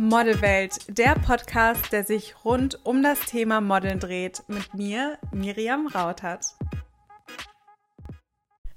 Modelwelt, der Podcast, der sich rund um das Thema Modeln dreht, mit mir, Miriam Rautert.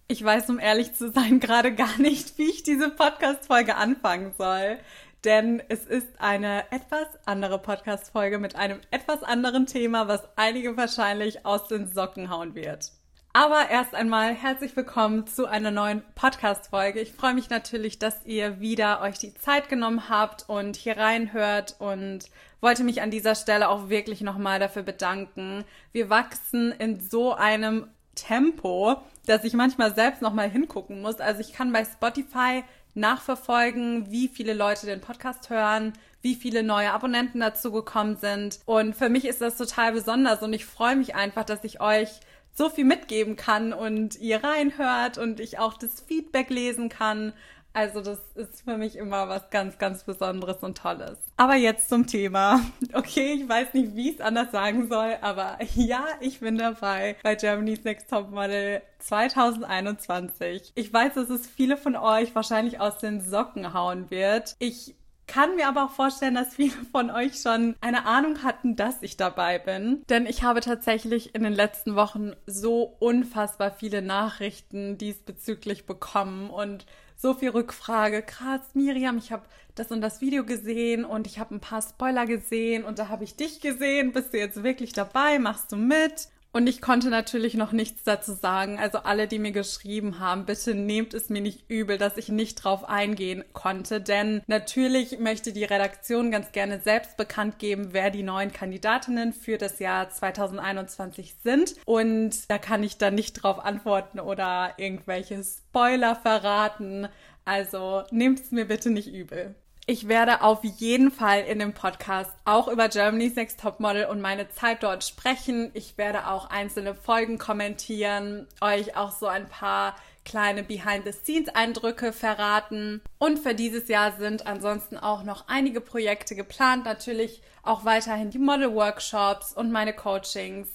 Ich weiß, um ehrlich zu sein, gerade gar nicht, wie ich diese Podcast-Folge anfangen soll. Denn es ist eine etwas andere Podcast-Folge mit einem etwas anderen Thema, was einige wahrscheinlich aus den Socken hauen wird. Aber erst einmal herzlich willkommen zu einer neuen Podcast-Folge. Ich freue mich natürlich, dass ihr wieder euch die Zeit genommen habt und hier reinhört und wollte mich an dieser Stelle auch wirklich nochmal dafür bedanken. Wir wachsen in so einem Tempo, dass ich manchmal selbst nochmal hingucken muss. Also ich kann bei Spotify nachverfolgen, wie viele Leute den Podcast hören, wie viele neue Abonnenten dazu gekommen sind. Und für mich ist das total besonders und ich freue mich einfach, dass ich euch so viel mitgeben kann und ihr reinhört und ich auch das Feedback lesen kann. Also das ist für mich immer was ganz, ganz Besonderes und Tolles. Aber jetzt zum Thema. Okay, ich weiß nicht, wie ich es anders sagen soll, aber ja, ich bin dabei bei Germany's Next Top Model 2021. Ich weiß, dass es viele von euch wahrscheinlich aus den Socken hauen wird. Ich kann mir aber auch vorstellen, dass viele von euch schon eine Ahnung hatten, dass ich dabei bin. Denn ich habe tatsächlich in den letzten Wochen so unfassbar viele Nachrichten diesbezüglich bekommen und so viel Rückfrage. Krass, Miriam, ich habe das und das Video gesehen und ich habe ein paar Spoiler gesehen und da habe ich dich gesehen. Bist du jetzt wirklich dabei? Machst du mit? Und ich konnte natürlich noch nichts dazu sagen. Also alle, die mir geschrieben haben, bitte nehmt es mir nicht übel, dass ich nicht drauf eingehen konnte. Denn natürlich möchte die Redaktion ganz gerne selbst bekannt geben, wer die neuen Kandidatinnen für das Jahr 2021 sind. Und da kann ich dann nicht drauf antworten oder irgendwelche Spoiler verraten. Also nehmt es mir bitte nicht übel. Ich werde auf jeden Fall in dem Podcast auch über Germany's Next Topmodel und meine Zeit dort sprechen. Ich werde auch einzelne Folgen kommentieren, euch auch so ein paar kleine Behind-the-Scenes-Eindrücke verraten. Und für dieses Jahr sind ansonsten auch noch einige Projekte geplant. Natürlich auch weiterhin die Model-Workshops und meine Coachings.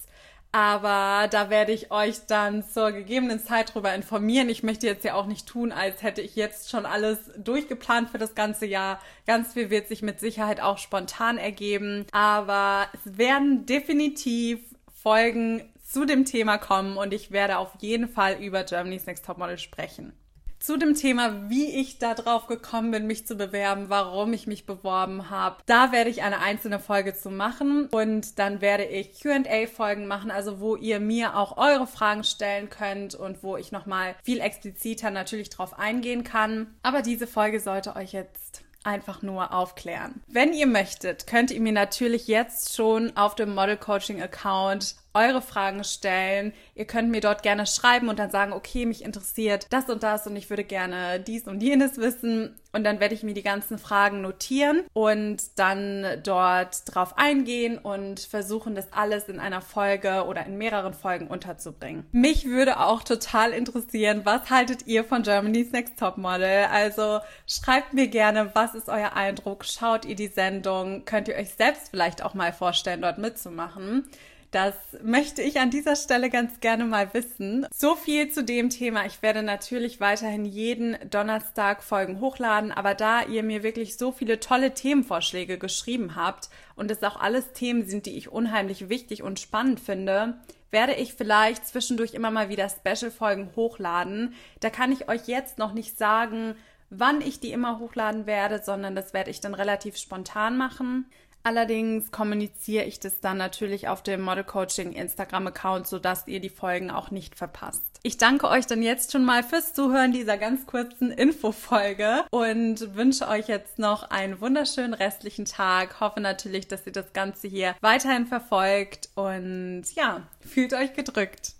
Aber da werde ich euch dann zur gegebenen Zeit darüber informieren. Ich möchte jetzt ja auch nicht tun, als hätte ich jetzt schon alles durchgeplant für das ganze Jahr. Ganz viel wird sich mit Sicherheit auch spontan ergeben. Aber es werden definitiv Folgen zu dem Thema kommen und ich werde auf jeden Fall über Germany's Next Topmodel sprechen zu dem Thema, wie ich da drauf gekommen bin, mich zu bewerben, warum ich mich beworben habe. Da werde ich eine einzelne Folge zu machen und dann werde ich Q&A-Folgen machen, also wo ihr mir auch eure Fragen stellen könnt und wo ich nochmal viel expliziter natürlich drauf eingehen kann. Aber diese Folge sollte euch jetzt einfach nur aufklären. Wenn ihr möchtet, könnt ihr mir natürlich jetzt schon auf dem Model Coaching Account eure Fragen stellen. Ihr könnt mir dort gerne schreiben und dann sagen, okay, mich interessiert das und das und ich würde gerne dies und jenes wissen. Und dann werde ich mir die ganzen Fragen notieren und dann dort drauf eingehen und versuchen, das alles in einer Folge oder in mehreren Folgen unterzubringen. Mich würde auch total interessieren, was haltet ihr von Germany's Next Top Model? Also schreibt mir gerne, was ist euer Eindruck? Schaut ihr die Sendung? Könnt ihr euch selbst vielleicht auch mal vorstellen, dort mitzumachen? Das möchte ich an dieser Stelle ganz gerne mal wissen. So viel zu dem Thema. Ich werde natürlich weiterhin jeden Donnerstag Folgen hochladen, aber da ihr mir wirklich so viele tolle Themenvorschläge geschrieben habt und es auch alles Themen sind, die ich unheimlich wichtig und spannend finde, werde ich vielleicht zwischendurch immer mal wieder Special-Folgen hochladen. Da kann ich euch jetzt noch nicht sagen, wann ich die immer hochladen werde, sondern das werde ich dann relativ spontan machen. Allerdings kommuniziere ich das dann natürlich auf dem Model Coaching Instagram Account, sodass ihr die Folgen auch nicht verpasst. Ich danke euch dann jetzt schon mal fürs Zuhören dieser ganz kurzen Infofolge und wünsche euch jetzt noch einen wunderschönen restlichen Tag. Hoffe natürlich, dass ihr das Ganze hier weiterhin verfolgt und ja, fühlt euch gedrückt.